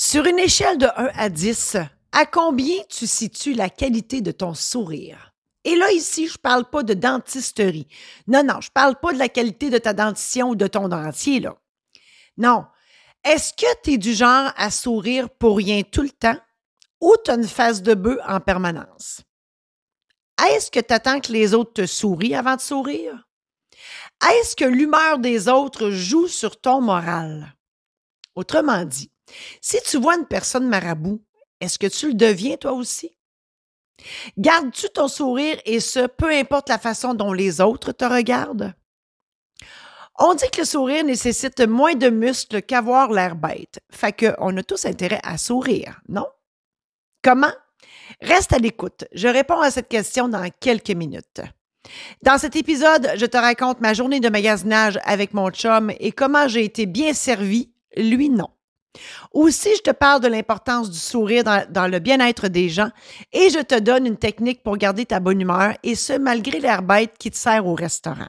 Sur une échelle de 1 à 10, à combien tu situes la qualité de ton sourire? Et là, ici, je ne parle pas de dentisterie. Non, non, je ne parle pas de la qualité de ta dentition ou de ton dentier. Non. Est-ce que tu es du genre à sourire pour rien tout le temps ou tu as une face de bœuf en permanence? Est-ce que tu attends que les autres te sourient avant de sourire? Est-ce que l'humeur des autres joue sur ton moral? Autrement dit, si tu vois une personne marabout, est-ce que tu le deviens toi aussi? Gardes-tu ton sourire et ce, peu importe la façon dont les autres te regardent? On dit que le sourire nécessite moins de muscles qu'avoir l'air bête. Fait qu'on a tous intérêt à sourire, non? Comment? Reste à l'écoute. Je réponds à cette question dans quelques minutes. Dans cet épisode, je te raconte ma journée de magasinage avec mon chum et comment j'ai été bien servi, lui non. Aussi, je te parle de l'importance du sourire dans, le bien-être des gens et je te donne une technique pour garder ta bonne humeur et ce, malgré l'air bête qui te sert au restaurant.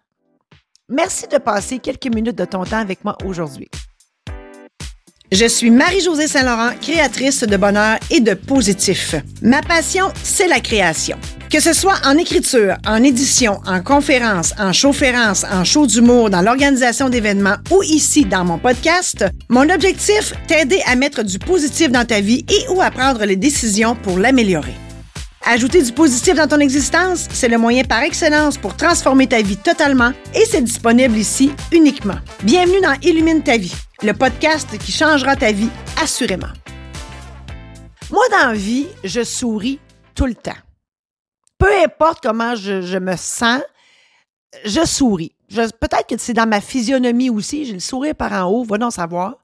Merci de passer quelques minutes de ton temps avec moi aujourd'hui. Je suis Marie-Josée Saint-Laurent, créatrice de bonheur et de positif. Ma passion, c'est la création. Que ce soit en écriture, en édition, en conférence, en chaufférence, en show d'humour, dans l'organisation d'événements ou ici dans mon podcast, mon objectif, t'aider à mettre du positif dans ta vie et ou à prendre les décisions pour l'améliorer. Ajouter du positif dans ton existence, c'est le moyen par excellence pour transformer ta vie totalement et c'est disponible ici uniquement. Bienvenue dans Illumine ta vie le podcast qui changera ta vie assurément. Moi, dans la vie, je souris tout le temps. Peu importe comment je, me sens, je souris. Peut-être que c'est dans ma physionomie aussi, j'ai le sourire par en haut, va donc savoir.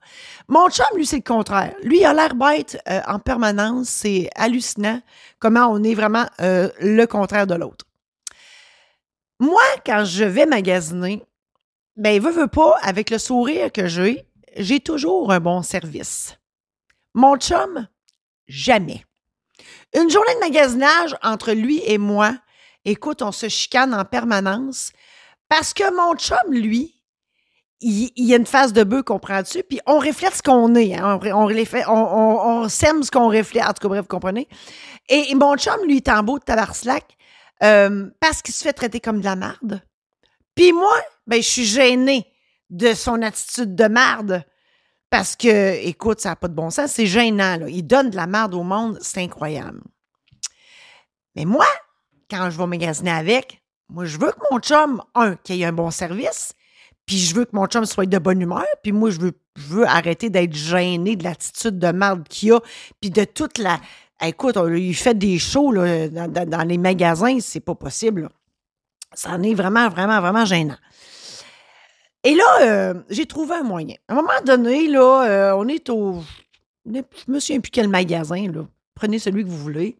Mon chum, lui, c'est le contraire. Lui, il a l'air bête euh, en permanence. C'est hallucinant comment on est vraiment euh, le contraire de l'autre. Moi, quand je vais magasiner, ben, veut, veut pas, avec le sourire que j'ai, j'ai toujours un bon service. Mon chum, jamais. Une journée de magasinage entre lui et moi, écoute, on se chicane en permanence parce que mon chum, lui, il, y a une face de bœuf, comprends-tu? Puis on reflète ce qu'on est. Hein? On, on, sème ce qu'on reflète. En tout cas, bref, vous comprenez? Et, mon chum, lui, est en beau de tabarslac euh, parce qu'il se fait traiter comme de la marde. Puis moi, ben, je suis gênée de son attitude de marde. Parce que, écoute, ça n'a pas de bon sens. C'est gênant. Là. Il donne de la merde au monde. C'est incroyable. Mais moi, quand je vais magasiner avec, moi, je veux que mon chum, un, qu'il ait un bon service. Puis je veux que mon chum soit de bonne humeur. Puis moi, je veux, arrêter d'être gêné de l'attitude de merde qu'il a. Puis de toute la. Écoute, il fait des shows là, dans, les magasins, c'est pas possible. Ça en est vraiment, vraiment, vraiment gênant. Et là, euh, j'ai trouvé un moyen. À un moment donné, là, euh, on est au. Je me souviens plus quel magasin, là. Prenez celui que vous voulez.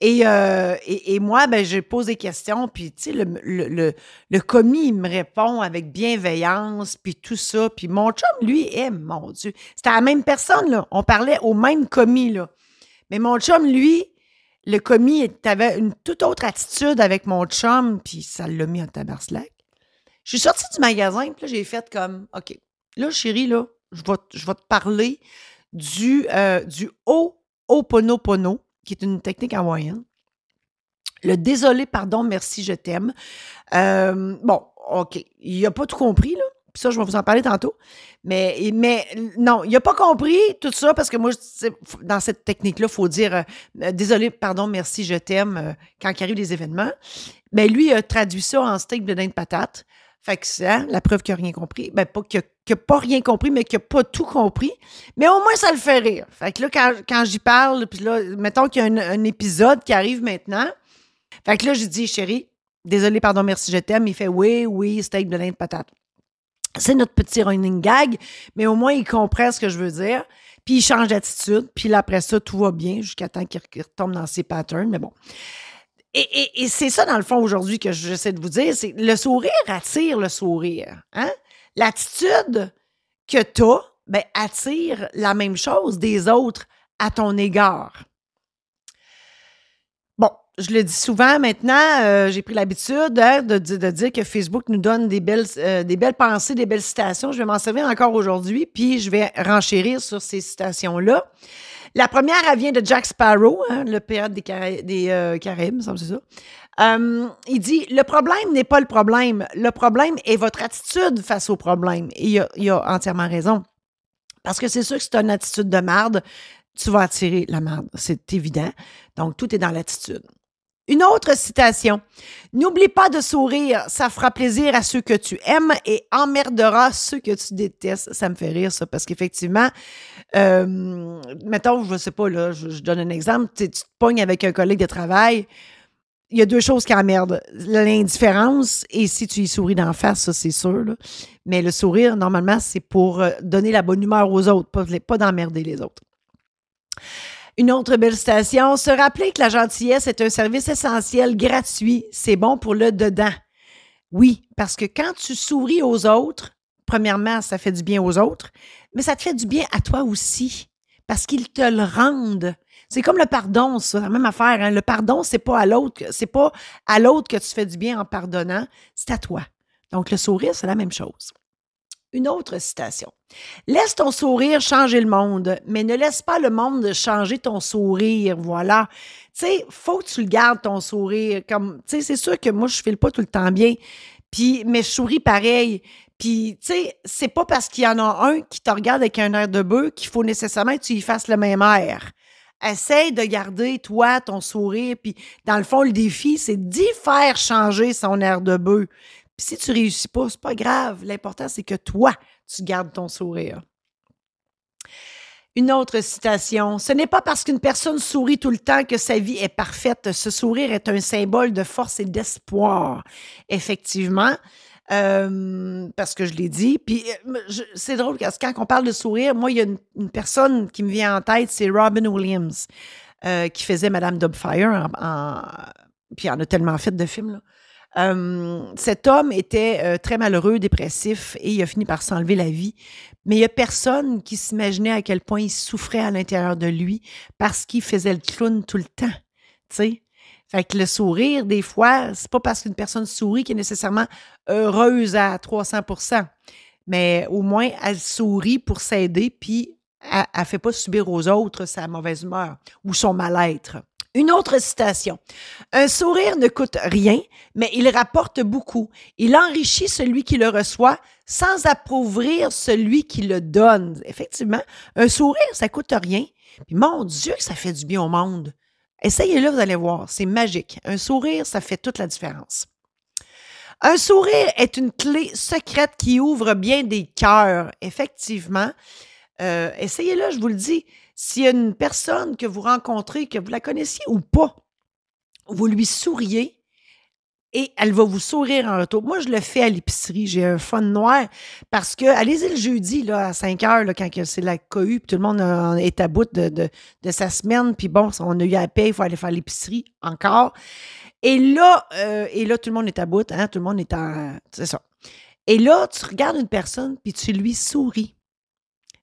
Et, euh, moi, ben, je pose des questions, puis, tu sais, le, commis, il me répond avec bienveillance, puis tout ça. Puis mon chum, lui, est, mon Dieu, c'était la même personne, là. On parlait au même commis, là. Mais mon chum, lui, le commis avait une toute autre attitude avec mon chum, puis ça l'a mis en tabarslac. Je suis sortie du magasin, puis là, j'ai fait comme, OK, là, chérie, là, je vais, je vais te parler du, euh, du Ho'oponopono, qui est une technique hawaïenne. Le désolé, pardon, merci, je t'aime. Euh, bon, OK, il n'a pas tout compris, là. Puis ça, je vais vous en parler tantôt. Mais, mais non, il n'a pas compris tout ça parce que moi, dans cette technique-là, il faut dire euh, désolé, pardon, merci, je t'aime quand il arrive des événements. Mais lui, il a traduit ça en steak de dinde patate. Fait que la preuve qu'il n'a rien compris. Ben, pas qu'il n'a pas rien compris, mais qu'il n'a pas tout compris. Mais au moins, ça le fait rire. Fait que là, quand, j'y parle, puis là, mettons qu'il y a un, épisode qui arrive maintenant. Fait que là, j'ai dit, chérie, désolé, pardon, merci, je t'aime. Il fait oui, oui, steak de l'Inde patate. C'est notre petit running gag, mais au moins, il comprend ce que je veux dire. Puis il change d'attitude. Puis après ça, tout va bien jusqu'à temps qu'il retombe dans ses patterns. Mais bon. Et, c'est ça, dans le fond, aujourd'hui, que j'essaie de vous dire, c'est le sourire attire le sourire. Hein? L'attitude que tu as ben, attire la même chose des autres à ton égard. Bon, je le dis souvent maintenant, euh, j'ai pris l'habitude hein, de, dire que Facebook nous donne des belles, euh, des belles pensées, des belles citations. Je vais m'en servir encore aujourd'hui, puis je vais renchérir sur ces citations-là. La première, elle vient de Jack Sparrow, hein, le pirate des, Caraïbes, des euh, Caraïbes, ça. il dit Le problème n'est pas le problème. Le problème est votre attitude face au problème. Et il a, il a entièrement raison. Parce que c'est sûr que c'est une attitude de merde, tu vas attirer la merde. C'est évident. Donc, tout est dans l'attitude. Une autre citation. N'oublie pas de sourire, ça fera plaisir à ceux que tu aimes et emmerdera ceux que tu détestes. Ça me fait rire, ça, parce qu'effectivement, euh, mettons, je ne sais pas, là, je, donne un exemple, tu, te pognes avec un collègue de travail, il y a deux choses qui emmerdent. L'indifférence et si tu y souris d'en face, ça, c'est sûr. Mais le sourire, normalement, c'est pour euh, donner la bonne humeur aux autres, pas, pas d'emmerder les autres. Une autre belle citation, se rappeler que la gentillesse est un service essentiel, gratuit, c'est bon pour le dedans. Oui, parce que quand tu souris aux autres, premièrement, ça fait du bien aux autres, mais ça te fait du bien à toi aussi, parce qu'ils te le rendent. C'est comme le pardon, c'est la même affaire. Hein. Le pardon, c'est pas à l'autre, c'est pas à l'autre que tu fais du bien en pardonnant, c'est à toi. Donc le sourire, c'est la même chose. Une autre citation. Laisse ton sourire changer le monde, mais ne laisse pas le monde changer ton sourire. Voilà. Tu sais, faut que tu le gardes, ton sourire. Comme, tu sais, c'est sûr que moi, je file pas tout le temps bien. Puis, mais je souris pareil. Puis, tu sais, c'est pas parce qu'il y en a un qui te regarde avec un air de bœuf qu'il faut nécessairement que tu y fasses le même air. Essaye de garder, toi, ton sourire. Puis, dans le fond, le défi, c'est d'y faire changer son air de bœuf. Puis si tu réussis pas, c'est pas grave. L'important, c'est que toi, tu gardes ton sourire. Une autre citation. Ce n'est pas parce qu'une personne sourit tout le temps que sa vie est parfaite. Ce sourire est un symbole de force et d'espoir. Effectivement, euh, parce que je l'ai dit. Puis euh, c'est drôle parce que quand on parle de sourire, moi, il y a une, personne qui me vient en tête, c'est Robin Williams, euh, qui faisait Madame Dubfire. En, puis il en a tellement fait de films. Cet homme était euh, très malheureux, dépressif, et il a fini par s'enlever la vie. Mais il n'y a personne qui s'imaginait à quel point il souffrait à l'intérieur de lui parce qu'il faisait le clown tout le temps. sais. Fait que le sourire, des fois, c'est pas parce qu'une personne sourit qu'elle est nécessairement heureuse à 300% mais au moins, elle sourit pour s'aider, puis elle ne fait pas subir aux autres sa mauvaise humeur ou son mal-être. Une autre citation. Un sourire ne coûte rien, mais il rapporte beaucoup. Il enrichit celui qui le reçoit sans appauvrir celui qui le donne. Effectivement, un sourire, ça coûte rien. Puis mon Dieu, ça fait du bien au monde. Essayez-le, vous allez voir, c'est magique. Un sourire, ça fait toute la différence. Un sourire est une clé secrète qui ouvre bien des cœurs. Effectivement, euh, essayez-le, je vous le dis. S'il y a une personne que vous rencontrez, que vous la connaissiez ou pas, vous lui souriez et elle va vous sourire en retour. Moi, je le fais à l'épicerie. J'ai un fun noir parce que, allez-y le jeudi là, à 5 heures, là, quand c'est la cohue, puis tout le monde est à bout de, de, sa semaine, puis bon, on a eu à payer, il faut aller faire l'épicerie encore. Et là, euh, et là, tout le monde est à bout, hein, tout le monde est en. C'est ça. Et là, tu regardes une personne, puis tu lui souris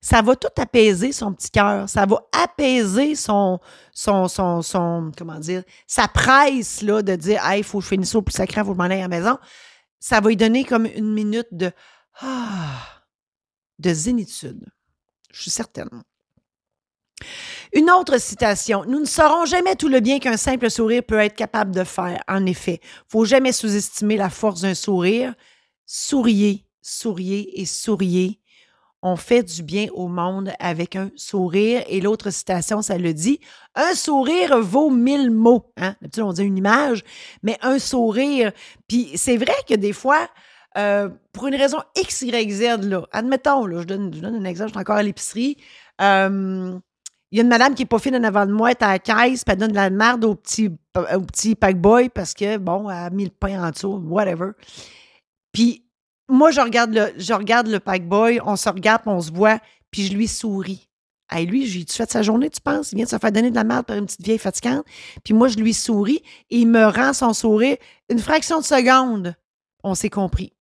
ça va tout apaiser son petit cœur. Ça va apaiser son, son, son, son, comment dire, sa presse, là, de dire, hey, il faut que je finisse au plus sacré, il faut que m'en à la maison. Ça va lui donner comme une minute de, ah, de zénitude. Je suis certaine. Une autre citation. Nous ne saurons jamais tout le bien qu'un simple sourire peut être capable de faire. En effet, faut jamais sous-estimer la force d'un sourire. Souriez, souriez et souriez on fait du bien au monde avec un sourire. Et l'autre citation, ça le dit, un sourire vaut mille mots. Hein? on dit une image, mais un sourire. Puis c'est vrai que des fois, euh, pour une raison X, Y, Z, là, admettons, là, je, donne, donne un exemple, je suis encore à l'épicerie. Euh, il y a une madame qui est pas fine en avant de moi, elle est à la caisse, puis elle donne de la merde au petit, au petit packboy parce que, bon, elle a mis le pain en dessous, whatever. Puis moi, je regarde le, je regarde le packboy, on se regarde, on se voit, puis je lui souris. Lui, j'ai tu fais de sa journée, tu penses? Il vient de se faire donner de la merde par une petite vieille fatigante. Puis moi, je lui souris et il me rend son sourire une fraction de seconde. On s'est compris.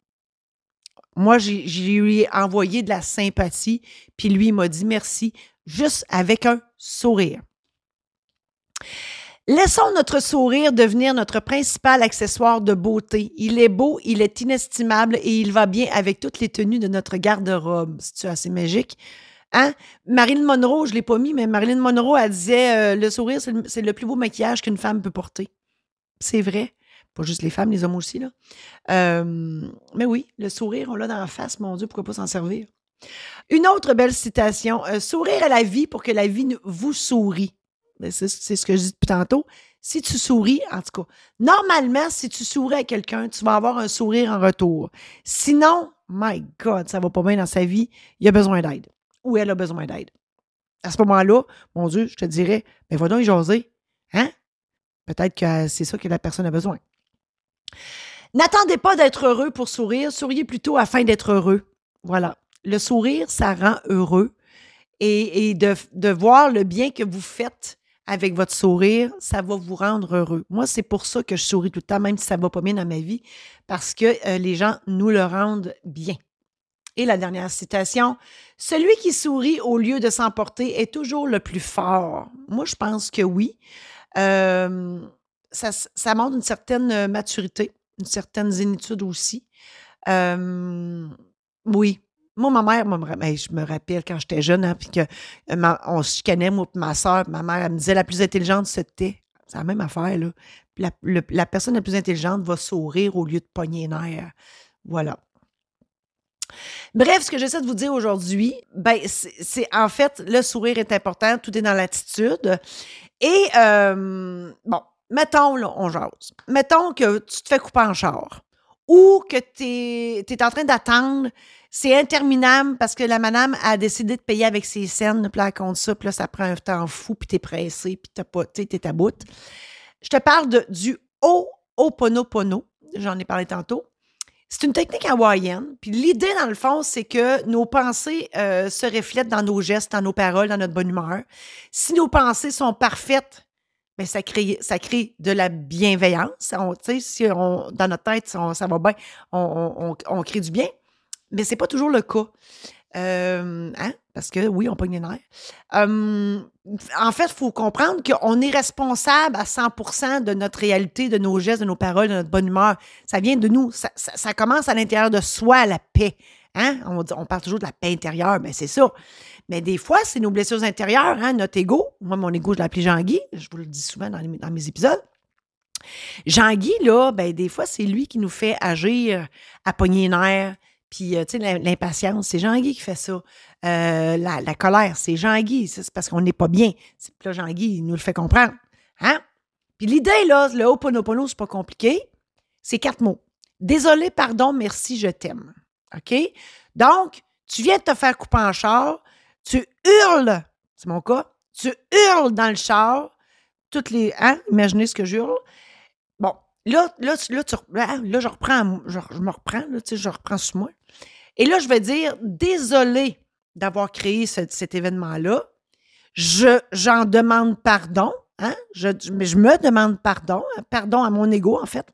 Moi, j'ai lui ai envoyé de la sympathie, puis lui, il m'a dit merci, juste avec un sourire. Laissons notre sourire devenir notre principal accessoire de beauté. Il est beau, il est inestimable et il va bien avec toutes les tenues de notre garde-robe. C'est assez magique? Hein? Marilyn Monroe, je l'ai pas mis, mais Marilyn Monroe, elle disait euh, le sourire, c'est le, plus beau maquillage qu'une femme peut porter. C'est vrai. Pas juste les femmes, les hommes aussi. Là. Euh, mais oui, le sourire, on l'a dans la face, mon Dieu, pourquoi pas s'en servir? Une autre belle citation euh, Sourire à la vie pour que la vie vous sourit. Ben, c'est ce que je dis depuis tantôt. Si tu souris, en tout cas, normalement, si tu souris à quelqu'un, tu vas avoir un sourire en retour. Sinon, my God, ça va pas bien dans sa vie, il a besoin d'aide. Ou elle a besoin d'aide. À ce moment-là, mon Dieu, je te dirais, ben va donc y jaser. Hein? Peut-être que c'est ça que la personne a besoin. N'attendez pas d'être heureux pour sourire, souriez plutôt afin d'être heureux. Voilà. Le sourire, ça rend heureux. Et, de, voir le bien que vous faites avec votre sourire, ça va vous rendre heureux. Moi, c'est pour ça que je souris tout le temps, même si ça va pas bien dans ma vie, parce que euh, les gens nous le rendent bien. Et la dernière citation, celui qui sourit au lieu de s'emporter est toujours le plus fort. Moi, je pense que oui. Euh, ça, montre une certaine maturité, une certaine zénitude aussi. Euh, oui, moi, ma mère, moi, ben, je me rappelle quand j'étais jeune, hein, puis qu'on euh, se chicanait, ma soeur, ma mère, elle me disait la plus intelligente, c'était. C'est la même affaire, là. La, la, personne la plus intelligente va sourire au lieu de pogner nerf. Voilà. Bref, ce que j'essaie de vous dire aujourd'hui, ben, c'est en fait, le sourire est important, tout est dans l'attitude. Et, euh, bon, mettons, là, on jase. Mettons que tu te fais couper en char ou que tu es, en train d'attendre c'est interminable parce que la madame a décidé de payer avec ses scènes, puis là, elle compte ça, puis là, ça prend un temps fou, puis t'es pressé, puis t'as pas, t'es à. Je te parle de, du Ho'oponopono, j'en ai parlé tantôt. C'est une technique hawaïenne, puis l'idée, dans le fond, c'est que nos pensées euh, se reflètent dans nos gestes, dans nos paroles, dans notre bonne humeur. Si nos pensées sont parfaites, bien, ça crée, ça crée de la bienveillance. On, si on, dans notre tête, ça va bien, on, on crée du bien mais c'est pas toujours le cas. Euh, hein? Parce que oui, on pogne les nerfs. en fait, il faut comprendre qu'on est responsable à 100% de notre réalité, de nos gestes, de nos paroles, de notre bonne humeur. Ça vient de nous. Ça, commence à l'intérieur de soi, la paix. Hein? On, parle toujours de la paix intérieure, mais c'est ça. Mais des fois, c'est nos blessures intérieures, hein? notre ego. Moi, mon ego, je l'appelle Jean-Guy. Je vous le dis souvent dans, mes épisodes. Jean-Guy, là, ben, des fois, c'est lui qui nous fait agir à pogner les nerfs, puis, euh, tu sais, l'impatience, c'est Jean-Guy qui fait ça. Euh, la, colère, c'est Jean-Guy. C'est parce qu'on n'est pas bien. Puis là, Jean-Guy, il nous le fait comprendre. Hein? Puis l'idée, là, le Ho'oponopono, c'est pas compliqué. C'est quatre mots. Désolé, pardon, merci, je t'aime. OK? Donc, tu viens de te faire couper en char, tu hurles, c'est mon cas, tu hurles dans le char, toutes les. Hein? Imaginez ce que j'hurle. Bon, là, là, là, tu, là, je reprends, je, me reprends, là, tu sais, je reprends sur moi. Et là, je vais dire désolé d'avoir créé cet événement-là. Je, j'en demande pardon, hein? Je, mais je me demande pardon, hein, pardon à mon ego, en fait.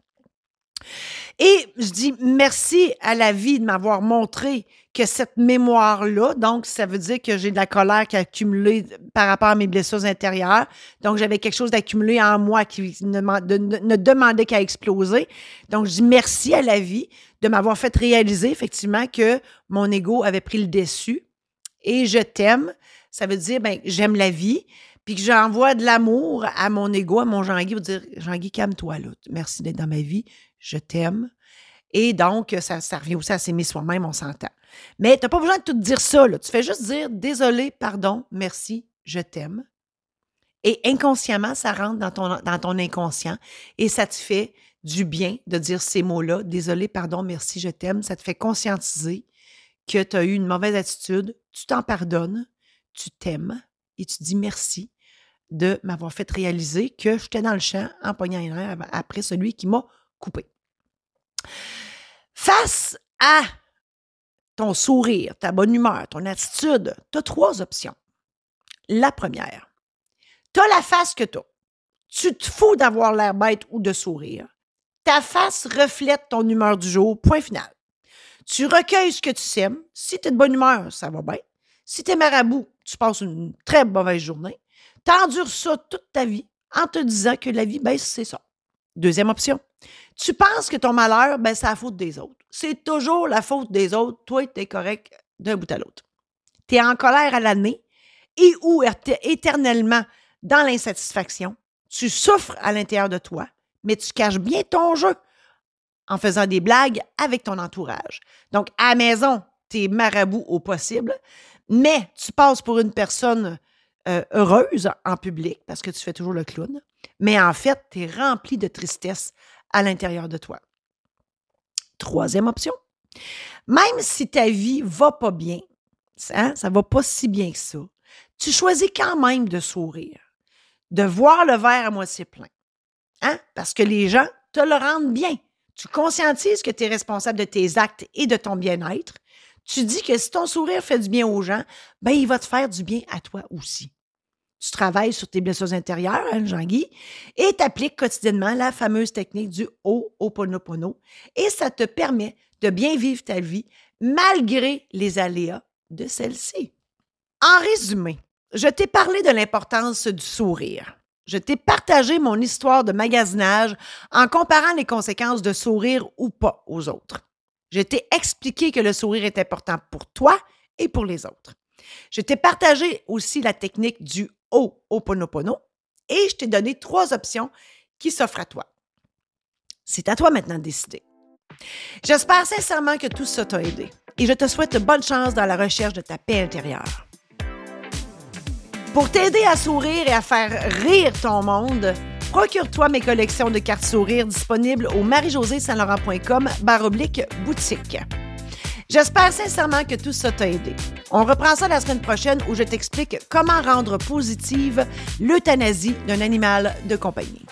Et je dis merci à la vie de m'avoir montré que cette mémoire-là, donc ça veut dire que j'ai de la colère qui a accumulé par rapport à mes blessures intérieures. Donc j'avais quelque chose d'accumulé en moi qui ne, demandait qu'à exploser. Donc je dis merci à la vie de m'avoir fait réaliser effectivement que mon ego avait pris le dessus et je t'aime. Ça veut dire, ben, j'aime la vie, puis que j'envoie de l'amour à mon ego, à mon Jean-Guy, pour dire, Jean-Guy, calme-toi, là. Merci d'être dans ma vie. Je t'aime. Et donc, ça, revient aussi à s'aimer soi-même, on s'entend. Mais tu n'as pas besoin de tout dire ça, là. Tu fais juste dire, désolé, pardon, merci, je t'aime. Et inconsciemment, ça rentre dans ton, inconscient et ça te fait du bien de dire ces mots-là. Désolé, pardon, merci, je t'aime. Ça te fait conscientiser que tu as eu une mauvaise attitude. Tu t'en pardonnes, tu t'aimes et tu dis merci de m'avoir fait réaliser que j'étais dans le champ en pognant heure après celui qui m'a coupé. Face à ton sourire, ta bonne humeur, ton attitude, tu as trois options. La première, tu as la face que tu. Tu te fous d'avoir l'air bête ou de sourire. Ta face reflète ton humeur du jour, point final. Tu recueilles ce que tu sèmes. Si tu es de bonne humeur, ça va bien. Si tu es marabout, tu passes une très mauvaise journée. Tu endures ça toute ta vie. en te disant que la vie, ben, c'est ça. Deuxième option. Tu penses que ton malheur, ben, c'est la faute des autres. C'est toujours la faute des autres. Toi, tu es correct d'un bout à l'autre. Tu es en colère à l'année et ou éternellement dans l'insatisfaction. Tu souffres à l'intérieur de toi, mais tu caches bien ton jeu en faisant des blagues avec ton entourage. Donc, à la maison, tu es marabout au possible, mais tu passes pour une personne euh, heureuse en public parce que tu fais toujours le clown, mais en fait, tu es rempli de tristesse à l'intérieur de toi. Troisième option, même si ta vie va pas bien, hein, ça va pas si bien que ça, tu choisis quand même de sourire, de voir le verre à moitié plein. Hein? Parce que les gens te le rendent bien. Tu conscientises que tu es responsable de tes actes et de ton bien-être. Tu dis que si ton sourire fait du bien aux gens, ben il va te faire du bien à toi aussi. Tu travailles sur tes blessures intérieures, hein, Jean-Guy, et tu appliques quotidiennement la fameuse technique du Ho'oponopono, et ça te permet de bien vivre ta vie malgré les aléas de celle-ci. En résumé, je t'ai parlé de l'importance du sourire. Je t'ai partagé mon histoire de magasinage en comparant les conséquences de sourire ou pas aux autres. Je t'ai expliqué que le sourire est important pour toi et pour les autres. Je t'ai partagé aussi la technique du Ho'oponopono et je t'ai donné trois options qui s'offrent à toi. C'est à toi maintenant de décider. J'espère sincèrement que tout ça t'a aidé et je te souhaite bonne chance dans la recherche de ta paix intérieure. Pour t'aider à sourire et à faire rire ton monde, procure-toi mes collections de cartes sourires disponibles au marie-josée-saint-laurent.com baroblique boutique. J'espère sincèrement que tout ça t'a aidé. On reprend ça la semaine prochaine où je t'explique comment rendre positive l'euthanasie d'un animal de compagnie.